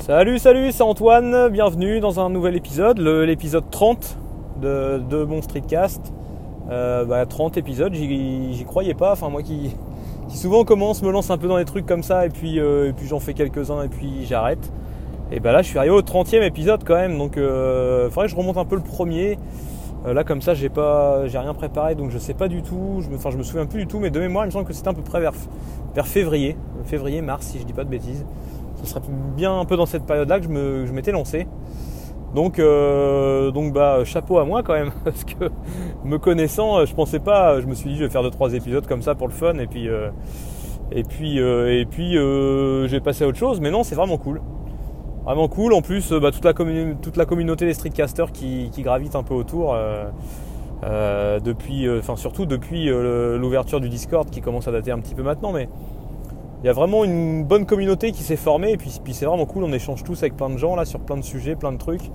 Salut, salut, c'est Antoine, bienvenue dans un nouvel épisode, l'épisode 30 de, de mon streetcast. Euh, bah, 30 épisodes, j'y j'y croyais pas, enfin moi qui, qui souvent commence, me lance un peu dans des trucs comme ça et puis, euh, et puis j'en fais quelques-uns et puis j'arrête. Et bah là je suis arrivé au 30e épisode quand même, donc euh, faudrait que je remonte un peu le premier. Euh, là comme ça j'ai pas j'ai rien préparé donc je sais pas du tout, je me, enfin je me souviens plus du tout, mais de mémoire il me semble que c'était à peu près vers, vers février, février, mars si je dis pas de bêtises ce serait bien un peu dans cette période-là que je m'étais lancé. Donc, euh, donc bah, chapeau à moi quand même, parce que me connaissant, euh, je pensais pas, je me suis dit je vais faire 2-3 épisodes comme ça pour le fun, et puis, euh, et puis, et puis j'ai passé à autre chose, mais non, c'est vraiment cool. Vraiment cool, en plus, bah, toute, la toute la communauté des streetcasters qui, qui gravitent un peu autour, depuis, enfin surtout depuis l'ouverture du Discord qui commence à dater un petit peu maintenant, mais il y a vraiment une bonne communauté qui s'est formée et puis, c'est vraiment cool, on échange tous avec plein de gens là sur plein de sujets, plein de trucs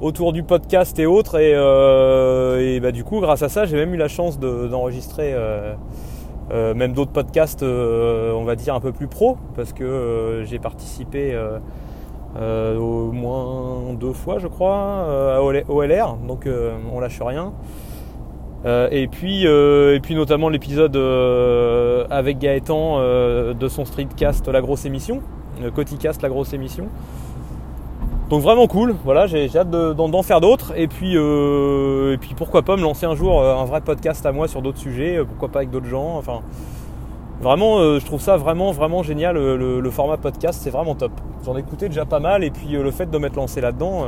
autour du podcast et autres et, euh, bah, du coup grâce à ça j'ai même eu la chance de- d'enregistrer euh, euh, même d'autres podcasts on va dire un peu plus pro parce que j'ai participé au moins deux fois je crois à OL- OLR donc on lâche rien euh, et puis, euh, et puis notamment l'épisode euh, avec Gaëtan de son streetcast La Grosse Émission, Coticast La Grosse Émission. Donc vraiment cool, voilà, j'ai hâte de- d'en faire d'autres. Et puis, et puis pourquoi pas me lancer un jour un vrai podcast à moi sur d'autres sujets, pourquoi pas avec d'autres gens. Enfin, vraiment, je trouve ça vraiment, vraiment génial. Le, format podcast, c'est vraiment top. J'en ai écouté déjà pas mal, et puis le fait de m'être lancé là-dedans,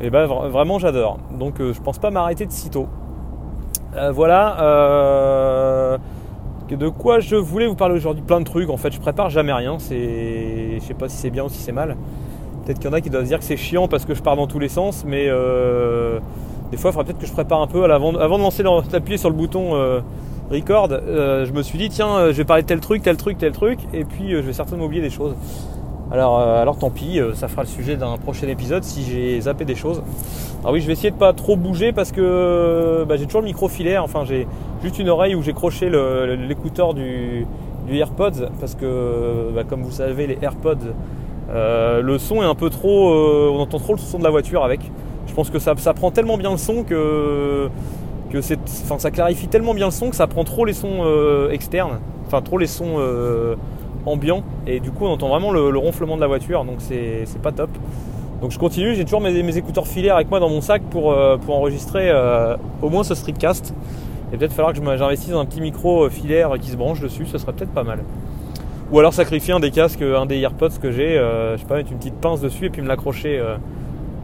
et ben vra- vraiment j'adore. Donc je pense pas m'arrêter de sitôt. Euh, voilà. euh, de quoi je voulais vous parler aujourd'hui Plein de trucs. En fait, je prépare jamais rien. C'est, je sais pas si c'est bien ou si c'est mal. Peut-être qu'il y en a qui doivent se dire que c'est chiant parce que je pars dans tous les sens, mais euh, des fois, il faudrait peut-être que je prépare un peu à l'avant- avant de lancer, d'appuyer sur le bouton record. je me suis dit tiens, je vais parler de tel truc, tel truc, tel truc, et puis je vais certainement oublier des choses. Alors, euh, alors tant pis, euh, ça fera le sujet d'un prochain épisode si j'ai zappé des choses. Alors oui, je vais essayer de pas trop bouger parce que bah, j'ai toujours le micro filaire. Enfin, j'ai juste une oreille où j'ai croché l'écouteur du, AirPods parce que, bah, comme vous savez, les AirPods, euh, le son est un peu trop. euh, on entend trop le son de la voiture avec. Je pense que ça, ça prend tellement bien le son que que c'est, enfin, ça clarifie tellement bien le son que ça prend trop les sons euh, externes, enfin trop les sons ambiants et du coup on entend vraiment le, le ronflement de la voiture donc c'est pas top. Donc je continue, j'ai toujours mes, écouteurs filaires avec moi dans mon sac pour, euh, pour enregistrer euh, au moins ce streetcast. Et peut-être falloir que j'investisse dans un petit micro euh, filaire qui se branche dessus, ce serait peut-être pas mal. Ou alors sacrifier un des casques, un des AirPods que j'ai, je sais pas, mettre une petite pince dessus et puis me l'accrocher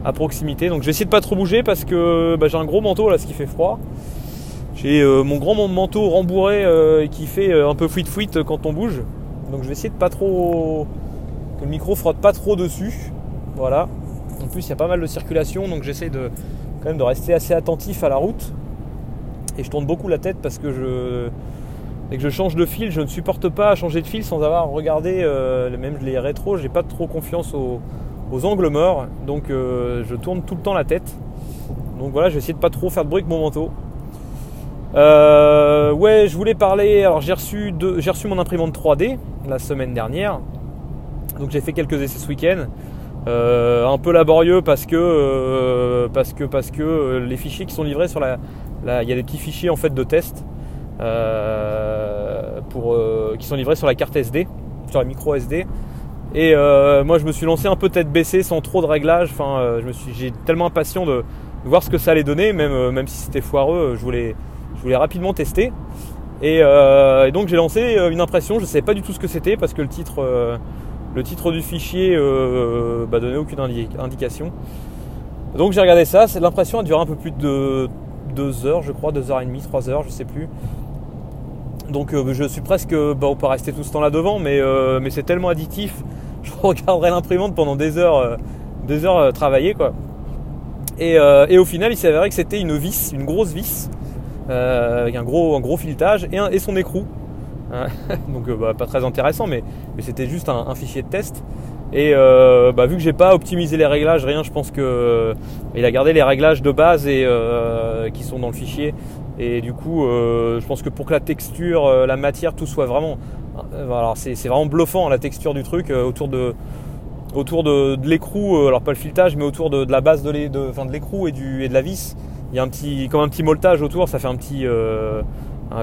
à proximité. Donc je vais essayer de pas trop bouger parce que bah, j'ai un gros manteau là, ce qui fait froid. J'ai mon grand manteau rembourré qui fait un peu fuite fuite quand on bouge. Donc je vais essayer de pas trop que le micro frotte pas trop dessus. Voilà. En plus, il y a pas mal de circulation, donc j'essaie de quand même de rester assez attentif à la route. Et je tourne beaucoup la tête parce que je dès que je change de fil, je ne supporte pas à changer de fil sans avoir regardé euh, même les rétros. J'ai pas trop confiance aux, aux angles morts, donc euh, je tourne tout le temps la tête. Donc voilà, je vais essayer de pas trop faire de bruit avec mon manteau. Euh, ouais, je voulais parler. Alors j'ai reçu j'ai reçu mon imprimante 3D la semaine dernière. Donc j'ai fait quelques essais ce week-end. Euh, un peu laborieux parce que euh, parce que parce que euh, les fichiers qui sont livrés sur la, il y a des petits fichiers en fait de test pour qui sont livrés sur la carte SD, sur la micro SD. Et moi je me suis lancé un peu tête baissée sans trop de réglages. Enfin, je me suis j'ai tellement impatient de, voir ce que ça allait donner, même même si c'était foireux, je voulais je voulais rapidement tester. Et, euh, et donc j'ai lancé euh, une impression, je ne savais pas du tout ce que c'était parce que le titre, euh, le titre du fichier euh, bah, donnait aucune indi- indication. Donc j'ai regardé ça, l'impression a duré un peu plus de 2 heures, je crois, 2 heures et demie, 3 heures, je sais plus. Donc je suis presque, bah, on peut rester tout ce temps là devant, mais, mais c'est tellement addictif, je regarderai l'imprimante pendant des heures, des heures travaillées quoi. Et, et au final, il s'est avéré que c'était une vis, une grosse vis, avec un gros, un gros filetage et, et son écrou. Hein, Donc euh, bah, pas très intéressant, mais, c'était juste un, fichier de test. Et euh, bah, vu que j'ai pas optimisé les réglages, rien, je pense que euh, il a gardé les réglages de base et euh, qui sont dans le fichier. Et du coup, euh, je pense que pour que la texture, euh, la matière, tout soit vraiment, euh, alors c'est vraiment bluffant la texture du truc euh, autour de autour de, l'écrou, alors pas le filetage, mais autour de, la base de l'écrou et de la vis. Il y a un petit, comme un petit moltage autour, ça fait un petit,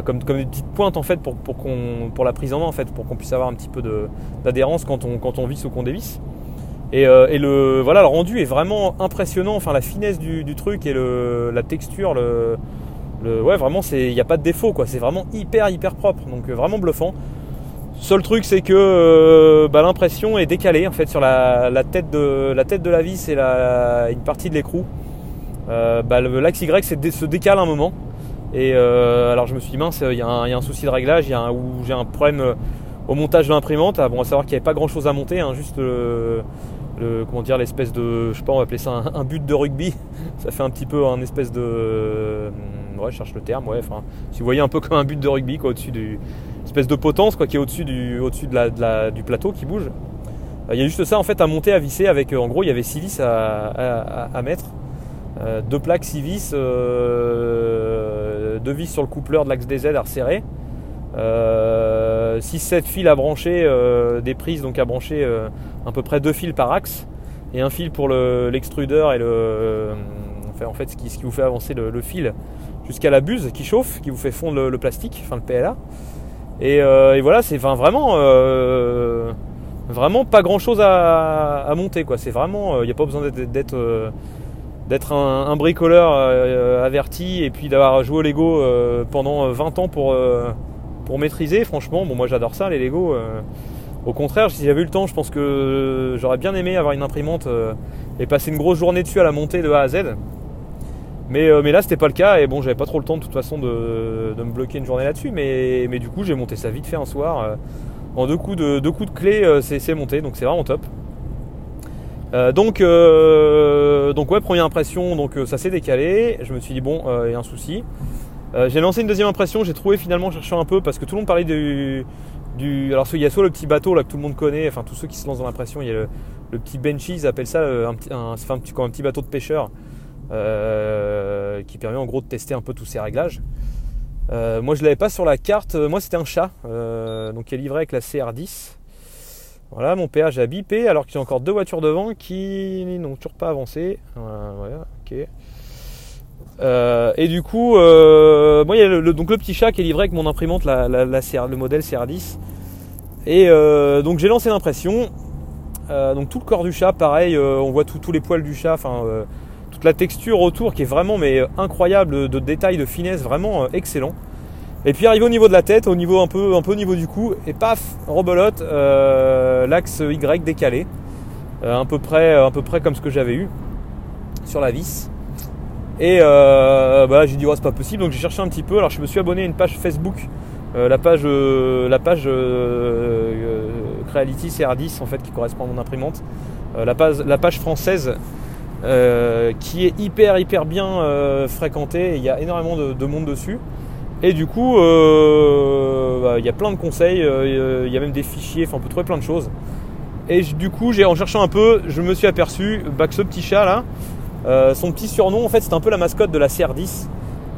comme, comme des petites pointes en fait pour, pour, pour la prise en main en fait, pour qu'on puisse avoir un petit peu d'adhérence quand on, quand on visse ou qu'on dévisse. Et, et, le, voilà, le rendu est vraiment impressionnant, enfin la finesse du, du truc et le, la texture, le, ouais, vraiment, il n'y a pas de défaut, quoi. C'est vraiment hyper, hyper propre. Donc, euh, vraiment bluffant. Seul truc, c'est que euh, bah, l'impression est décalée en fait sur la, tête, de, la tête de la vis et la, une partie de l'écrou. Euh, bah, l'axe Y se décale un moment. Et alors je me suis dit mince, il y, a un souci de réglage, il y a où j'ai un problème au montage de l'imprimante. Ah, bon, à savoir qu'il n'y avait pas grand chose à monter, hein, juste comment dire l'espèce de, je sais pas, on va appeler ça un, but de rugby. ça fait un petit peu un espèce de ouais, je cherche le terme, ouais, enfin, si vous voyez un peu comme un but de rugby, quoi, au-dessus du, espèce de potence, quoi, qui est au-dessus du, au-dessus de la, du plateau qui bouge. Euh, il y a juste ça, en fait, à monter, à visser avec, euh, en gros, il y avait 6 vis à, à, mettre. Euh, deux plaques 6 vis, deux vis sur le coupleur de l'axe des Z à resserrer. 6-7 fils à brancher, des prises donc à brancher à peu près deux fils par axe et un fil pour l'extrudeur et le, en fait ce qui, vous fait avancer le fil jusqu'à la buse qui chauffe, qui vous fait fondre le, plastique, enfin le PLA. Euh, et, voilà, c'est vraiment, euh, vraiment pas grand chose à, monter. quoi. C'est vraiment, il euh, n'y a pas besoin d'être d'être un, bricoleur averti et puis d'avoir joué au Lego pendant 20 ans pour, pour maîtriser. Franchement, bon, moi j'adore ça, les Lego. au contraire, si j'avais eu le temps, je pense que j'aurais bien aimé avoir une imprimante et passer une grosse journée dessus à la montée de A à Z. Mais, euh, mais là, c'était pas le cas. Et bon, j'avais pas trop le temps de toute façon de, me bloquer une journée là-dessus. Mais, mais, du coup, j'ai monté ça vite fait un soir. Euh, en deux coups de, deux coups de clé, euh, c'est monté. Donc, c'est vraiment top. Donc, donc, ouais, première impression. Donc, ça s'est décalé. Je me suis dit, bon, il y a un souci. j'ai lancé une deuxième impression. J'ai trouvé finalement, cherchant un peu, parce que tout le monde parlait du. du alors, il y a soit le petit bateau là que tout le monde connaît. Enfin, tous ceux qui se lancent dans l'impression, il y a le, petit Benchy, ils appellent ça un, petit, un petit bateau de pêcheur. Euh, qui permet en gros de tester un peu tous ces réglages. Euh, moi je l'avais pas sur la carte, moi c'était un chat, euh, donc qui est livré avec la CR10. Voilà, mon péage a bipé alors qu'il y a encore deux voitures devant qui n'ont toujours pas avancé. Voilà, ok. et du coup, moi il y a le, donc le petit chat qui est livré avec mon imprimante, le modèle CR10. Et donc j'ai lancé l'impression. donc tout le corps du chat, pareil, on voit tous les poils du chat. Enfin, la texture autour qui est vraiment incroyable de détails, de finesse, vraiment euh, excellent. Et puis arrivé au niveau de la tête, au niveau un peu, un peu au niveau du cou, et paf, rebelote, euh, l'axe Y décalé, euh, à peu près, peu près comme ce que j'avais eu sur la vis. Et bah, j'ai dit oh, c'est pas possible, donc j'ai cherché un petit peu. Alors je me suis abonné à une page Facebook, la page, la page Creality CR10 en fait qui correspond à mon imprimante, la page, la page française euh, qui est hyper hyper bien euh, fréquenté. Il y a énormément de, monde dessus. Et du coup, euh, bah, il y a plein de conseils, il y a même des fichiers, enfin on peut trouver plein de choses. Et du coup, en cherchant un peu, je me suis aperçu bah, que ce petit chat là, son petit surnom en fait c'est un peu la mascotte de la CR10.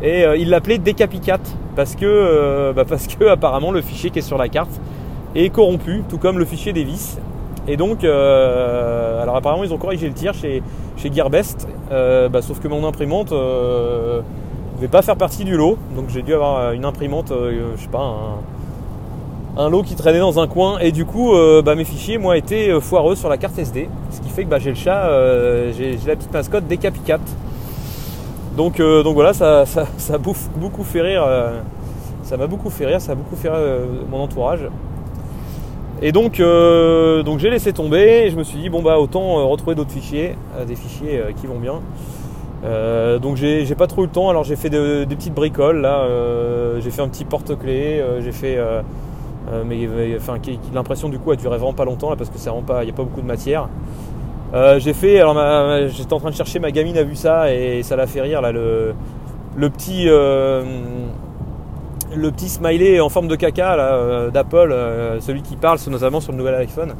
Et il l'appelait Décapicat parce que, bah, parce que apparemment le fichier qui est sur la carte est corrompu, tout comme le fichier des vis. Et donc, euh, alors apparemment ils ont corrigé le tir chez, chez Gearbest, euh, sauf que mon imprimante ne euh, devait pas faire partie du lot. Donc j'ai dû avoir une imprimante, je sais pas, un, lot qui traînait dans un coin. Et du coup, bah, mes fichiers, moi, étaient foireux sur la carte SD. Ce qui fait que bah, j'ai le chat, j'ai la petite mascotte Décapicat. Donc, donc voilà, ça, ça, ça, a beaucoup fait rire. ça m'a beaucoup fait rire, ça a beaucoup fait rire mon entourage. Et donc, euh, donc j'ai laissé tomber et je me suis dit bon bah autant euh, retrouver d'autres fichiers, euh, des fichiers qui vont bien. Donc j'ai pas trop eu le temps, alors j'ai fait des petites bricoles là, j'ai fait un petit porte-clés, j'ai fait enfin l'impression du coup a duré vraiment pas longtemps là parce que ça pas, il n'y a pas beaucoup de matière. j'ai fait, alors j'étais en train de chercher, ma gamine a vu ça et ça l'a fait rire là le, petit le petit smiley en forme de caca euh, d'Apple, euh, celui qui parle notamment sur le nouvel iPhone.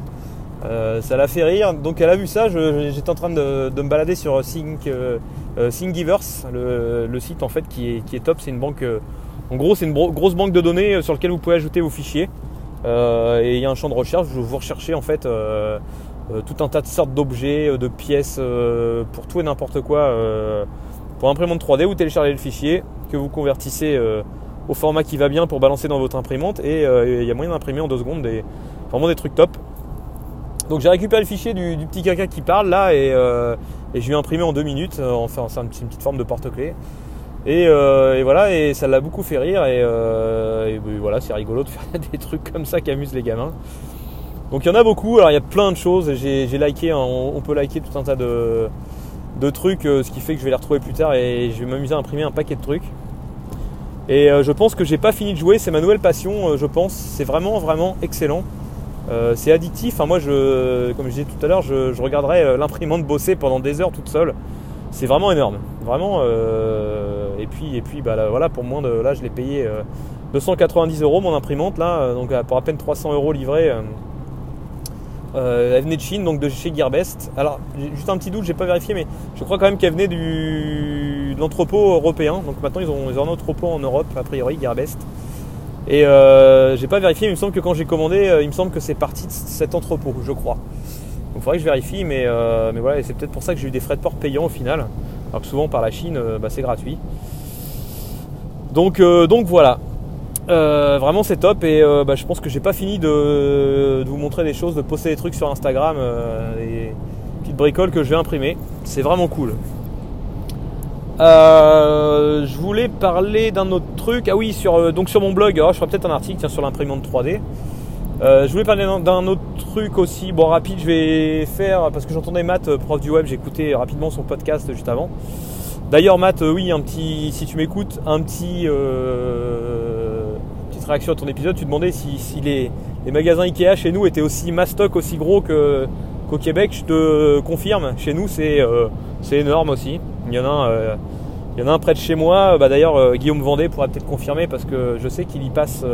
Euh, ça l'a fait rire. Donc elle a vu ça. J'étais en train de, me balader sur Think, Thingiverse, le, site en fait qui est, top. C'est une banque. en gros, c'est une grosse banque de données sur laquelle vous pouvez ajouter vos fichiers. et il y a un champ de recherche où vous recherchez en fait tout un tas de sortes d'objets, de pièces, pour tout et n'importe quoi, pour imprimante 3D, vous téléchargez le fichier, que vous convertissez au format qui va bien pour balancer dans votre imprimante, et il y a moyen d'imprimer en deux secondes des, vraiment des trucs top. Donc j'ai récupéré le fichier du, petit caca qui parle là et, je lui ai imprimé en deux minutes, enfin c'est une petite forme de porte-clés. Euh, et, voilà, et ça l'a beaucoup fait rire. Et, euh, voilà, c'est rigolo de faire des trucs comme ça qui amusent les gamins. Donc il y en a beaucoup. Alors il y a plein de choses. J'ai liké, on, peut liker tout un tas de, trucs, euh, ce qui fait que je vais les retrouver plus tard et je vais m'amuser à imprimer un paquet de trucs. Et je pense que j'ai pas fini de jouer. C'est ma nouvelle passion, je pense. C'est vraiment, vraiment excellent. C'est addictif. Enfin, moi, je, comme je disais tout à l'heure, je, je regarderai l'imprimante bosser pendant des heures toute seule c'est vraiment énorme. Vraiment. Euh, et puis, et puis bah, voilà, pour moins de. Là, je l'ai payé 290 euh, euros mon imprimante, là, euh, donc pour à peine 300 euros livré. elle venait de Chine, donc de chez Gearbest. Alors, juste un petit doute, j'ai pas vérifié, mais je crois quand même qu'elle venait du, de l'entrepôt européen. Donc maintenant, ils ont, ils ont un entrepôt en Europe, a priori, Gearbest. Et j'ai pas vérifié, mais il me semble que quand j'ai commandé, il me semble que c'est parti de cet entrepôt, je crois. Donc il faudrait que je vérifie, mais, euh, mais voilà, c'est peut-être pour ça que j'ai eu des frais de port payants au final. Alors que souvent par la Chine, euh, bah, c'est gratuit. Donc, euh, donc voilà. vraiment c'est top et bah, je pense que j'ai pas fini de, vous montrer des choses, de poster des trucs sur Instagram, des petites bricoles que je vais imprimer. C'est vraiment cool. Je voulais parler d'un autre truc. Ah oui, sur, donc sur mon blog, oh, je ferai peut-être un article sur l'imprimante 3D. Euh, je voulais parler d'un autre truc aussi, bon rapide, je vais faire, parce que j'entendais Matt, euh, prof du web, écouté rapidement son podcast juste avant. D'ailleurs Matt, euh, oui, un petit, si tu m'écoutes, un petit, petite réaction à ton épisode, tu demandais si, les, magasins Ikea chez nous étaient aussi mastoc, aussi gros qu'au Québec, je te confirme, chez nous c'est énorme aussi. Il y en a un, il y en a un près de chez moi, bah, d'ailleurs Guillaume Vendée pourrait peut-être confirmer parce que je sais qu'il y passe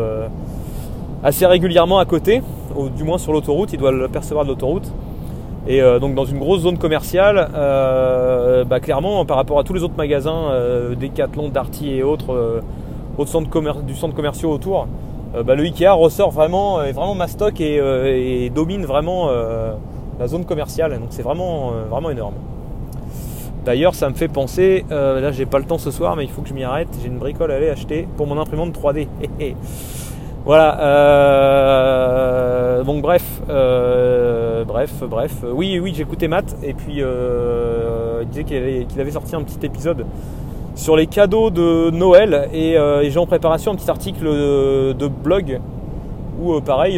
assez régulièrement à côté, du moins sur l'autoroute, il doit le percevoir de l'autoroute. Et euh, donc dans une grosse zone commerciale, euh, bah, clairement par rapport à tous les autres magasins, euh, Decathlon, Darty et autres, centres du centre commerciaux autour, bah, le Ikea ressort vraiment, est vraiment mastoc et, et domine vraiment la zone commerciale. Donc c'est vraiment, vraiment énorme. D'ailleurs, ça me fait penser, là j'ai pas le temps ce soir, mais il faut que je m'y arrête. J'ai une bricole à aller acheter pour mon imprimante 3D. Voilà. Euh, donc bref, euh, bref, bref. Oui, oui, j'écoutais Matt et puis euh, il disait qu'il avait, sorti un petit épisode sur les cadeaux de Noël et, j'ai en préparation un petit article de, blog où pareil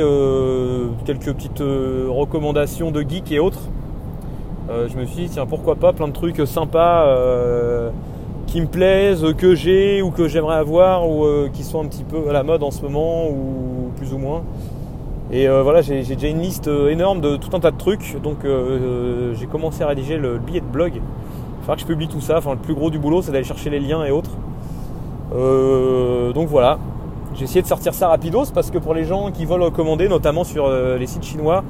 quelques petites recommandations de geeks et autres. Je me suis dit tiens pourquoi pas plein de trucs sympas qui me plaisent, que j'ai ou que j'aimerais avoir ou euh, qui sont un petit peu à la mode en ce moment ou plus ou moins. Et euh, voilà, j'ai déjà une liste euh, énorme de tout un tas de trucs. Donc j'ai commencé à rédiger le billet de blog. Il faudra que je publie tout ça. Enfin, le plus gros du boulot, c'est d'aller chercher les liens et autres. donc voilà. J'ai essayé de sortir ça rapidos parce que pour les gens qui veulent commander, notamment sur les sites chinois,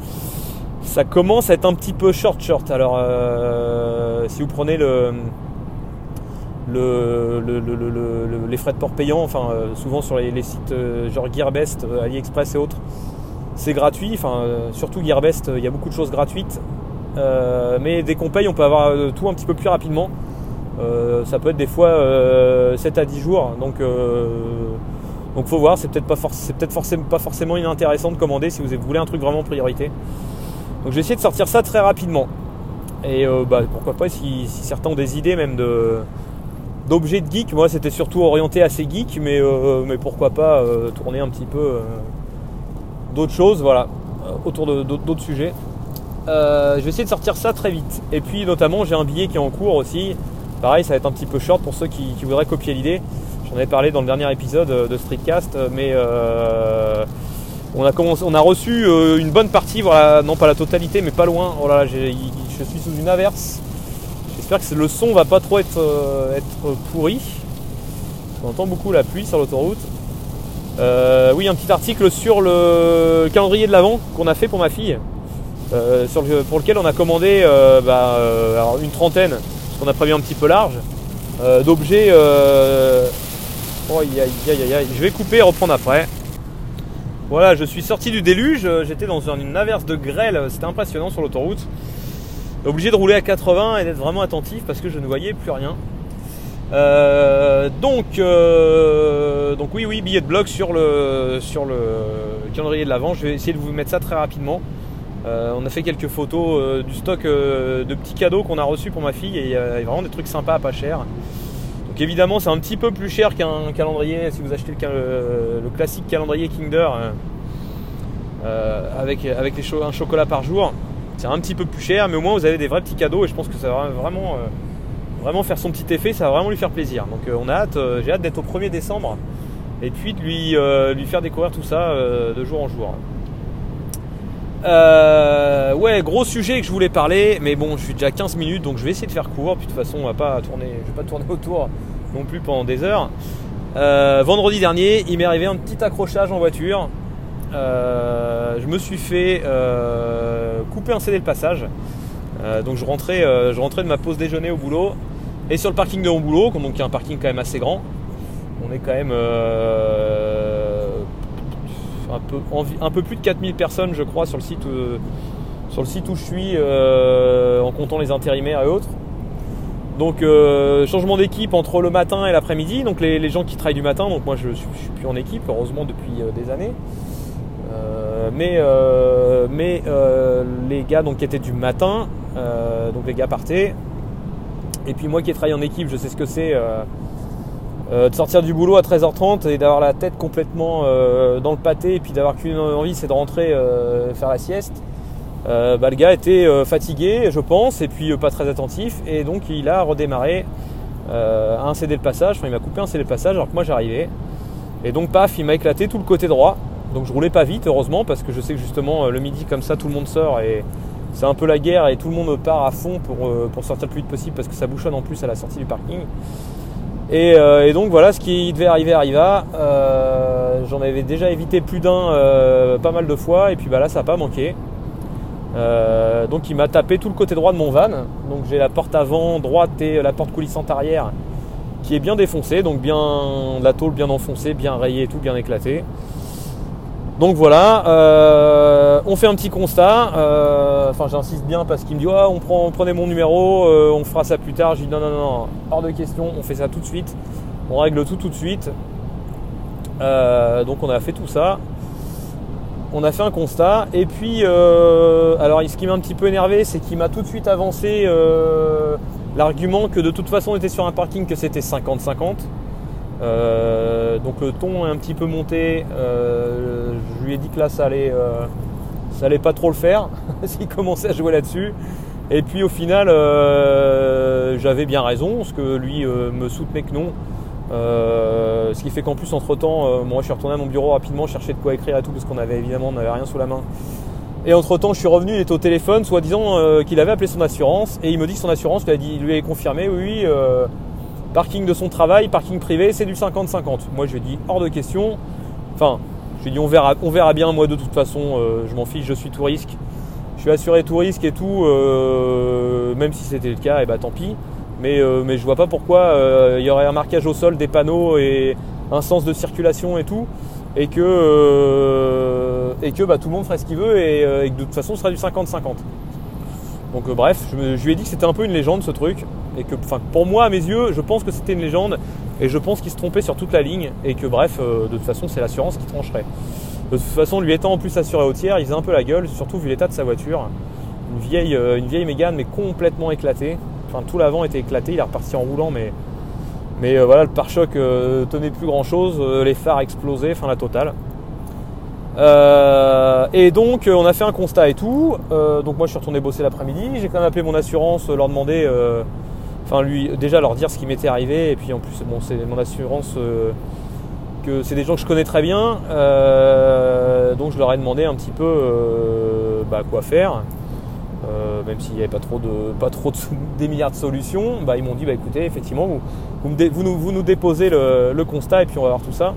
ça commence à être un petit peu short short. Alors si vous prenez le, les frais de port payants, enfin euh, souvent sur les, sites euh, genre Gearbest, euh, AliExpress et autres, c'est gratuit. Enfin surtout Gearbest, il y a beaucoup de choses gratuites. mais dès qu'on paye, on peut avoir tout un petit peu plus rapidement. ça peut être des fois 7 à 10 jours. Donc donc faut voir, c'est peut-être pas, pas forcément inintéressant de commander si vous voulez un truc vraiment priorité. Donc je vais essayer de sortir ça très rapidement. Et bah, pourquoi pas si, certains ont des idées même de, d'objets de geek. Moi, c'était surtout orienté assez geek, mais, euh, mais pourquoi pas euh, tourner un petit peu euh, d'autres choses, voilà, autour d'autres sujets. je vais essayer de sortir ça très vite. Et puis, notamment, j'ai un billet qui est en cours aussi. Pareil, ça va être un petit peu short pour ceux qui, voudraient copier l'idée. J'en avais parlé dans le dernier épisode de Streetcast, mais on a, commencé, on a reçu une bonne partie, voilà, non pas la totalité, mais pas loin. Oh là, je suis sous une averse. J'espère que le son va pas trop être, euh, pourri. On entend beaucoup la pluie sur l'autoroute. Euh, oui, un petit article sur le calendrier de l'avant qu'on a fait pour ma fille, euh, pour lequel on a commandé bah, une trentaine, parce qu'on a prévu un petit peu large, d'objets. Oh, Je vais couper et reprendre après. Voilà, je suis sorti du déluge, j'étais dans une averse de grêle, c'était impressionnant sur l'autoroute. Obligé de rouler à 80 et d'être vraiment attentif parce que je ne voyais plus rien. Euh, donc, euh, donc oui, oui, billet de blog sur le, calendrier de l'avant. Je vais essayer de vous mettre ça très rapidement. Euh, on a fait quelques photos du stock de petits cadeaux qu'on a reçus pour ma fille et il y a vraiment des trucs sympas pas cher. Évidemment, c'est un petit peu plus cher qu'un calendrier si vous achetez le, classique calendrier Kinder avec, avec un chocolat par jour. C'est un petit peu plus cher, mais au moins vous avez des vrais petits cadeaux et je pense que ça va vraiment vraiment faire son petit effet, ça va vraiment lui faire plaisir. Donc euh, on a hâte, euh, j'ai hâte d'être au 1er décembre et puis de lui, euh, lui faire découvrir tout ça de jour en jour. Ouais, gros sujet que je voulais parler, mais bon, je suis déjà 15 minutes, donc je vais essayer de faire court. Puis de toute façon, on va pas tourner, je vais pas tourner autour non plus pendant des heures. vendredi dernier, il m'est arrivé un petit accrochage en voiture. je me suis fait couper un CD de passage. donc je rentrais, je rentrais de ma pause déjeuner au boulot et sur le parking de mon boulot, donc y a un parking quand même assez grand, on est quand même euh, un, peu, plus de 4000 personnes je crois sur le site, euh, sur le site où je suis euh, en comptant les intérimaires et autres. Donc changement d'équipe entre le matin et l'après-midi, donc les, gens qui travaillent du matin, donc moi je ne suis, plus en équipe heureusement depuis des années. mais mais les gars donc, qui étaient du matin, donc les gars partaient, et puis moi qui ai travaillé en équipe, je sais ce que c'est euh, euh, de sortir du boulot à 13h30 et d'avoir la tête complètement euh, dans le pâté et puis d'avoir qu'une envie, c'est de rentrer faire la sieste. Bah, le gars était fatigué, je pense, et puis pas très attentif, et donc il a redémarré un CD le passage, enfin il m'a coupé un CD le passage alors que moi j'arrivais. Et donc paf, il m'a éclaté tout le côté droit. Donc je roulais pas vite, heureusement, parce que je sais que justement le midi comme ça tout le monde sort et c'est un peu la guerre et tout le monde part à fond pour, euh, pour, sortir le plus vite possible parce que ça bouchonne en plus à la sortie du parking. Et, euh, donc voilà, ce qui devait arriver arriva. Euh, j'en avais déjà évité plus d'un pas mal de fois et puis bah là ça n'a pas manqué. donc il m'a tapé tout le côté droit de mon van. Donc j'ai la porte avant droite et la porte coulissante arrière qui est bien défoncée, donc bien la tôle bien enfoncée, bien rayée et tout, bien éclatée. Donc voilà, euh, on fait un petit constat. Euh, enfin, j'insiste bien parce qu'il me dit on prend, prenez mon numéro, euh, on fera ça plus tard. Je dis non, non, non, hors de question, on fait ça tout de suite. On règle tout tout de suite. donc on a fait tout ça. On a fait un constat. Et puis, alors ce qui m'a un petit peu énervé, c'est qu'il m'a tout de suite avancé l'argument que de toute façon on était sur un parking que c'était 50-50. Euh, donc le ton est un petit peu monté. Euh, je lui ai dit que là ça allait, euh, ça allait pas trop le faire s'il commençait à jouer là-dessus. Et puis au final, j'avais bien raison, parce que lui me soutenait que non. ce qui fait qu'en plus, entre temps, moi je suis retourné à mon bureau rapidement, chercher de quoi écrire et tout, parce qu'on avait évidemment, on n'avait rien sous la main. Et entre temps, je suis revenu, il était au téléphone, soi-disant qu'il avait appelé son assurance, et il me dit que son assurance lui a, lui a confirmé, oui, oui Parking de son travail, parking privé, c'est du 50-50. Moi, je lui ai dit hors de question. Enfin, je lui ai dit on verra, on verra bien. Moi, de toute façon, euh, je m'en fiche, je suis tout risque. Je suis assuré tout risque et tout. Euh, même si c'était le cas, et eh ben, tant pis. Mais, euh, mais je vois pas pourquoi il y aurait un marquage au sol, des panneaux et un sens de circulation et tout. Et que, et que bah, tout le monde ferait ce qu'il veut et, et, que de toute façon, ce serait du 50-50. Donc bref, je, lui ai dit que c'était un peu une légende ce truc et que, pour moi, à mes yeux, je pense que c'était une légende et je pense qu'il se trompait sur toute la ligne et que, bref, euh, de toute façon, c'est l'assurance qui trancherait. De toute façon, lui étant en plus assuré au tiers, il faisait un peu la gueule, surtout vu l'état de sa voiture. Une vieille, euh, Mégane, mais complètement éclatée. Enfin, tout l'avant était éclaté, il est reparti en roulant, mais, mais euh, voilà, le pare-choc tenait plus grand chose, les phares explosaient, enfin la totale. Et donc on a fait un constat et tout. donc moi je suis retourné bosser l'après-midi. J'ai quand même appelé mon assurance, leur demander enfin lui déjà leur dire ce qui m'était arrivé et puis en plus bon c'est mon assurance euh, que c'est des gens que je connais très bien euh, donc je leur ai demandé un petit peu euh, bah, quoi faire même s'il n'y avait pas trop de pas trop de, des milliards de solutions bah, ils m'ont dit bah écoutez effectivement vous, vous, nous, vous nous, déposez le, constat et puis on va voir tout ça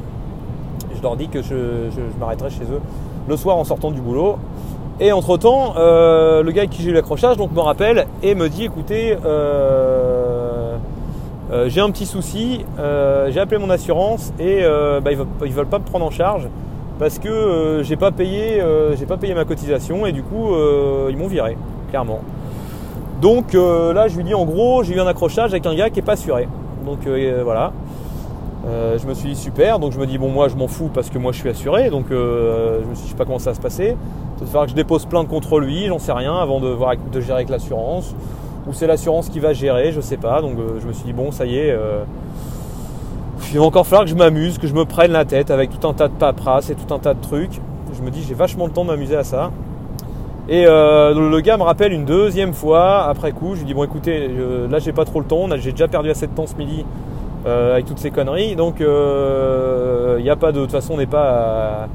je leur dis que je, je m'arrêterai chez eux le soir en sortant du boulot et entre temps, le gars avec qui j'ai eu l'accrochage donc me rappelle et me dit écoutez, euh, j'ai un petit souci, euh, j'ai appelé mon assurance et euh, bah, ils, ne veulent, pas me prendre en charge parce que j'ai pas payé j'ai pas payé ma cotisation et du coup ils m'ont viré clairement. Donc là je lui dis en gros j'ai eu un accrochage avec un gars qui est pas assuré. Donc voilà. Je me suis dit super, donc je me dis bon moi je m'en fous parce que moi je suis assuré, donc je me suis dit je sais pas comment ça va se passer. Il va falloir que je dépose plainte contre lui, j'en sais rien, avant de, voir, de gérer avec l'assurance. Ou c'est l'assurance qui va gérer, je sais pas. Donc je me suis dit bon ça y est, il va encore falloir que je m'amuse, que je me prenne la tête avec tout un tas de paperasse et tout un tas de trucs. Je me dis j'ai vachement le temps de m'amuser à ça. Et euh, le gars me rappelle une deuxième fois après coup. Je lui dis bon écoutez, là j'ai pas trop le temps, j'ai déjà perdu assez de temps ce midi euh, avec toutes ces conneries. Donc il euh, n'y a pas de. De toute façon on n'est pas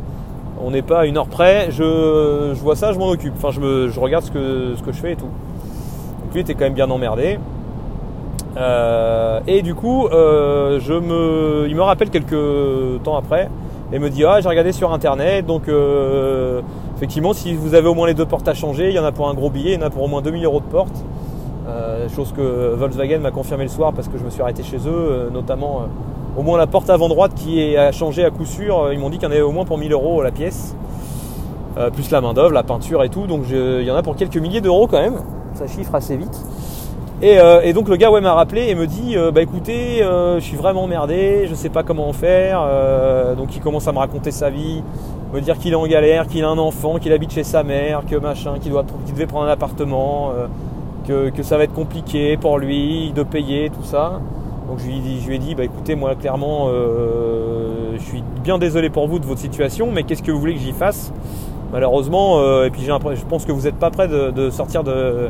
on n'est pas à une heure près. Je, vois ça, je m'en occupe. Enfin je, je regarde ce que, ce que je fais et tout. Donc lui était quand même bien emmerdé. Euh, et du coup, je me, il me rappelle quelques temps après et me dit ah j'ai regardé sur internet donc effectivement si vous avez au moins les deux portes à changer, il y en a pour un gros billet, il y en a pour au moins 2000 euros de porte. Chose que Volkswagen m'a confirmé le soir parce que je me suis arrêté chez eux, notamment au moins la porte avant droite qui est à changer à coup sûr. Ils m'ont dit qu'il y en avait au moins pour 1000 euros la pièce, plus la main d'œuvre, la peinture et tout. Donc il y en a pour quelques milliers d'euros quand même. Ça chiffre assez vite. Euh, et, donc le gars ouais m'a rappelé et me dit euh, bah écoutez euh, je suis vraiment emmerdé, je sais pas comment faire. donc il commence à me raconter sa vie, me dire qu'il est en galère, qu'il a un enfant, qu'il habite chez sa mère, que machin, qu'il doit devait prendre un appartement, que, ça va être compliqué pour lui de payer tout ça. Donc je lui, ai dit bah écoutez moi clairement je suis bien désolé pour vous de votre situation mais qu'est-ce que vous voulez que j'y fasse? Malheureusement et puis je pense que vous n'êtes pas prêt de sortir de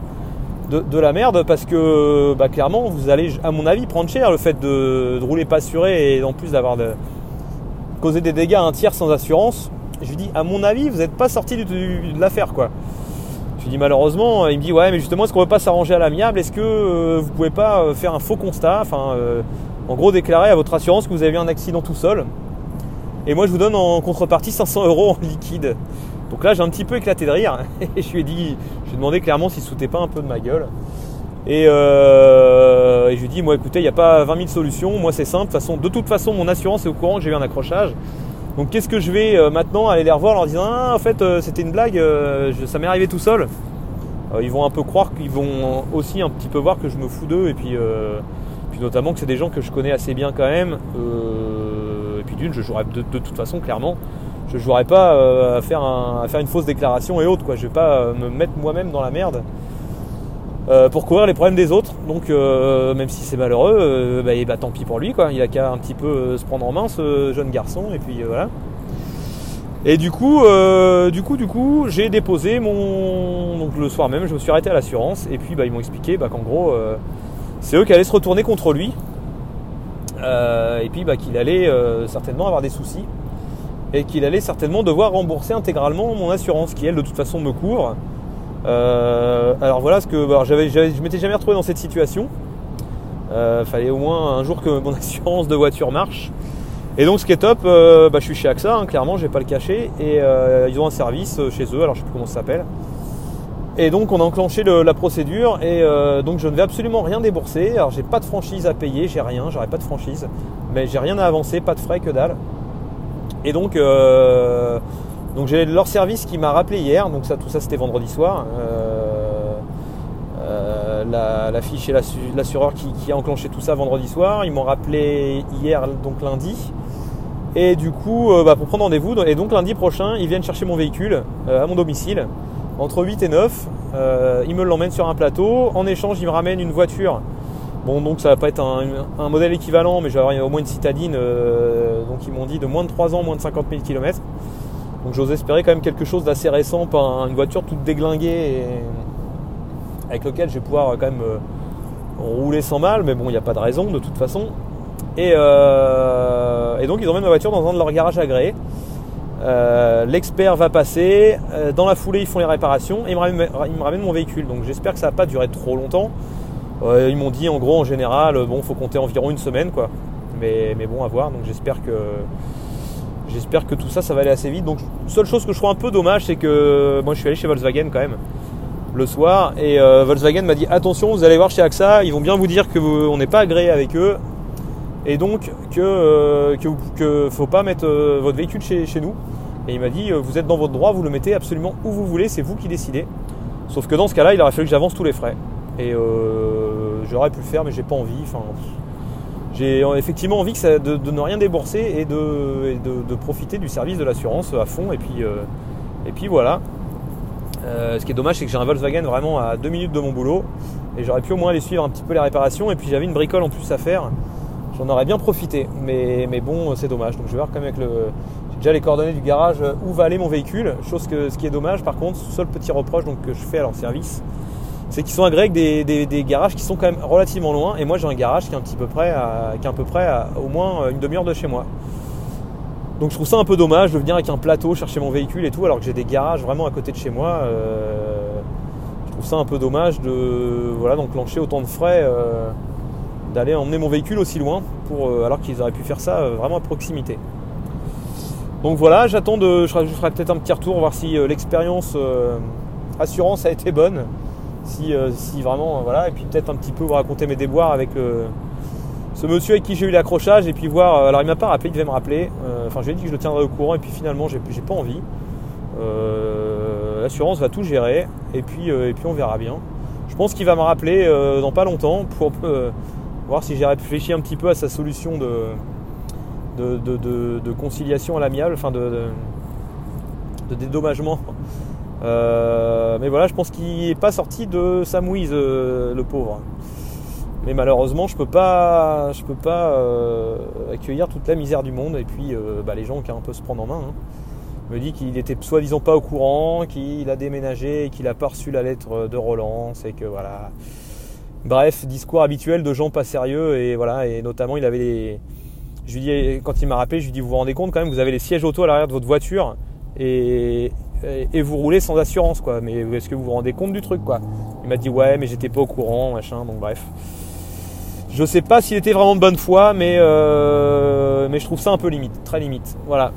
de, la merde parce que bah, clairement vous allez à mon avis prendre cher le fait de, rouler pas assuré et en plus d'avoir causé des dégâts à un tiers sans assurance. Je lui dis à mon avis vous n'êtes pas sorti de, l'affaire quoi. Je dis malheureusement, il me dit ouais mais justement est-ce qu'on peut pas s'arranger à l'amiable? Est-ce que euh, vous pouvez pas euh, faire un faux constat? Enfin euh, en gros déclarer à votre assurance que vous avez eu un accident tout seul. Et moi je vous donne en contrepartie 500 euros en liquide. Donc là, j'ai un petit peu éclaté de rire et je lui ai dit, je lui ai demandé clairement s'il se foutait pas un peu de ma gueule. Et, euh, je lui ai dit, moi écoutez, il n'y a pas 20 000 solutions, moi c'est simple, de, toute façon mon assurance est au courant que j'ai eu un accrochage. Donc qu'est-ce que je vais euh, maintenant aller les revoir en leur disant, ah en fait euh, c'était une blague, ça m'est arrivé tout seul. ils vont un peu croire qu'ils vont aussi un petit peu voir que je me fous d'eux et puis, puis notamment que c'est des gens que je connais assez bien quand même. et puis d'une, je jouerai de toute façon clairement je jouerai pas euh, à, faire à faire une fausse déclaration et autres. Quoi. Je vais pas euh, me mettre moi-même dans la merde euh, pour couvrir les problèmes des autres. Donc même si c'est malheureux, bah, bah, tant pis pour lui. Quoi. Il a qu'à un petit peu se prendre en main ce jeune garçon et puis voilà. Et du coup, du coup, du coup, j'ai déposé mon donc le soir même, je me suis arrêté à l'assurance et puis bah, ils m'ont expliqué qu'en gros c'est eux qui allaient se retourner contre lui et puis qu'il allait certainement avoir des soucis et qu'il allait certainement devoir rembourser intégralement mon assurance qui elle de toute façon me couvre. Euh, alors voilà ce que j'avais, je m'étais jamais retrouvé dans cette situation. Euh, fallait au moins un jour que mon assurance de voiture marche. Et donc ce qui est top, euh, bah, je suis chez AXA, hein, clairement, je vais pas le cacher. Et ils ont un service chez eux, alors je sais plus comment ça s'appelle. Et donc on a enclenché la procédure et donc je ne vais absolument rien débourser. Alors j'ai pas de franchise à payer, j'ai rien, j'aurais pas de franchise, mais j'ai rien à avancer, pas de frais que dalle. Et donc, donc j'ai leur service qui m'a rappelé hier, donc ça, tout ça c'était vendredi soir. Euh, euh, la, fiche et l'assureur qui, a enclenché tout ça vendredi soir. Ils m'ont rappelé hier, donc lundi. Et du coup, bah, pour prendre rendez-vous, et donc lundi prochain, ils viennent chercher mon véhicule à mon domicile, entre 8 et 9. ils me l'emmènent sur un plateau. En échange, ils me ramènent une voiture Bon, donc ça va pas être un, modèle équivalent, mais avoir au moins une citadine. Euh, donc ils m'ont dit de moins de 3 ans, moins de 50 000 km. Donc j'ose espérer quand même quelque chose d'assez récent, pas une voiture toute déglinguée et avec lequel je vais pouvoir quand même euh, rouler sans mal, mais bon, il n'y a pas de raison de toute façon. Euh, et, donc ils emmènent ma voiture dans un de leurs garages agréés. L'expert va passer, dans la foulée ils font les réparations et ils me ramènent, mon véhicule. Donc j'espère que ça va pas durer trop longtemps ils m'ont dit en gros en général, bon faut compter environ une semaine quoi. Mais bon à voir, donc j'espère que j'espère que tout ça ça va aller assez vite. Donc seule chose que je trouve un peu dommage c'est que moi je suis allé chez Volkswagen quand même le soir et euh, Volkswagen m'a dit attention vous allez voir chez AXA, ils vont bien vous dire que on n'est pas agréé avec eux et donc que, euh, faut pas mettre euh, votre véhicule chez, chez nous. Et il m'a dit vous êtes dans votre droit, vous le mettez absolument où vous voulez, c'est vous qui décidez. Sauf que dans ce cas-là, il aurait fallu que j'avance tous les frais. Et j'aurais pu le faire, mais j'ai pas envie. Enfin, j'ai effectivement envie de, ne rien débourser et, de, profiter du service de l'assurance à fond. Et puis, et puis voilà. ce qui est dommage, c'est que j'ai un Volkswagen vraiment à deux minutes de mon boulot et j'aurais pu au moins aller suivre un petit peu les réparations. Et puis j'avais une bricole en plus à faire. J'en aurais bien profité, mais, mais bon, c'est dommage. Donc je vais voir quand même avec le. J'ai déjà les coordonnées du garage où va aller mon véhicule. Chose que ce qui est dommage, par contre, seul petit reproche donc, que je fais à leur service, c'est qu'ils sont agréés avec des, garages qui sont quand même relativement loin. Et moi j'ai un garage qui est un petit peu près à, qui est peu près à au moins une demi-heure de chez moi. Donc je trouve ça un peu dommage de venir avec un plateau chercher mon véhicule et tout, alors que j'ai des garages vraiment à côté de chez moi. Euh, trouve ça un peu dommage de voilà, d'enclencher autant de frais, euh, d'aller emmener mon véhicule aussi loin, pour, euh, alors qu'ils auraient pu faire ça euh, vraiment à proximité. Donc voilà, j'attends de. Je ferai, peut-être un petit retour, voir si l'expérience assurance a été bonne. Si, si vraiment. voilà, et puis peut-être un petit peu vous raconter mes déboires avec ce monsieur avec qui j'ai eu l'accrochage et puis voir. alors il m'a pas rappelé, il devait me rappeler. Enfin, je lui ai dit que je le tiendrais au courant et puis finalement j'ai, j'ai pas envie. l'assurance va tout gérer et puis, euh, et puis on verra bien. Je pense qu'il va me rappeler euh, dans pas longtemps pour euh, voir si j'ai réfléchi un petit peu à sa solution de, de, conciliation à l'amiable, enfin de, dédommagement. Mais voilà, je pense qu'il n'est pas sorti de sa mouise, le pauvre. Mais malheureusement, je peux pas, je peux pas accueillir toute la misère du monde et puis bah, les gens qui ont un peu se prendre en main. Hein me dit qu'il était soi-disant pas au courant, qu'il a déménagé qu'il a pas reçu la lettre de relance que voilà. Bref, discours habituel de gens pas sérieux et voilà, et notamment il avait. Je lui dis, quand il m'a rappelé, je lui dis vous vous rendez compte quand même, vous avez les sièges auto à l'arrière de votre voiture et, vous roulez sans assurance quoi. Mais est-ce que vous vous rendez compte du truc quoi? Il m'a dit ouais, mais j'étais pas au courant, machin, donc bref. Je sais pas s'il était vraiment de bonne foi, mais, euh, mais je trouve ça un peu limite, très limite. Voilà,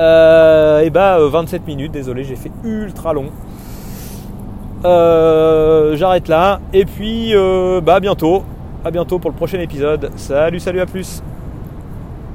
euh, et bah 27 euh, minutes, désolé, j'ai fait ultra long. Euh, j'arrête là. Et puis bah bientôt. À bientôt pour le prochain épisode. Salut, salut, à plus.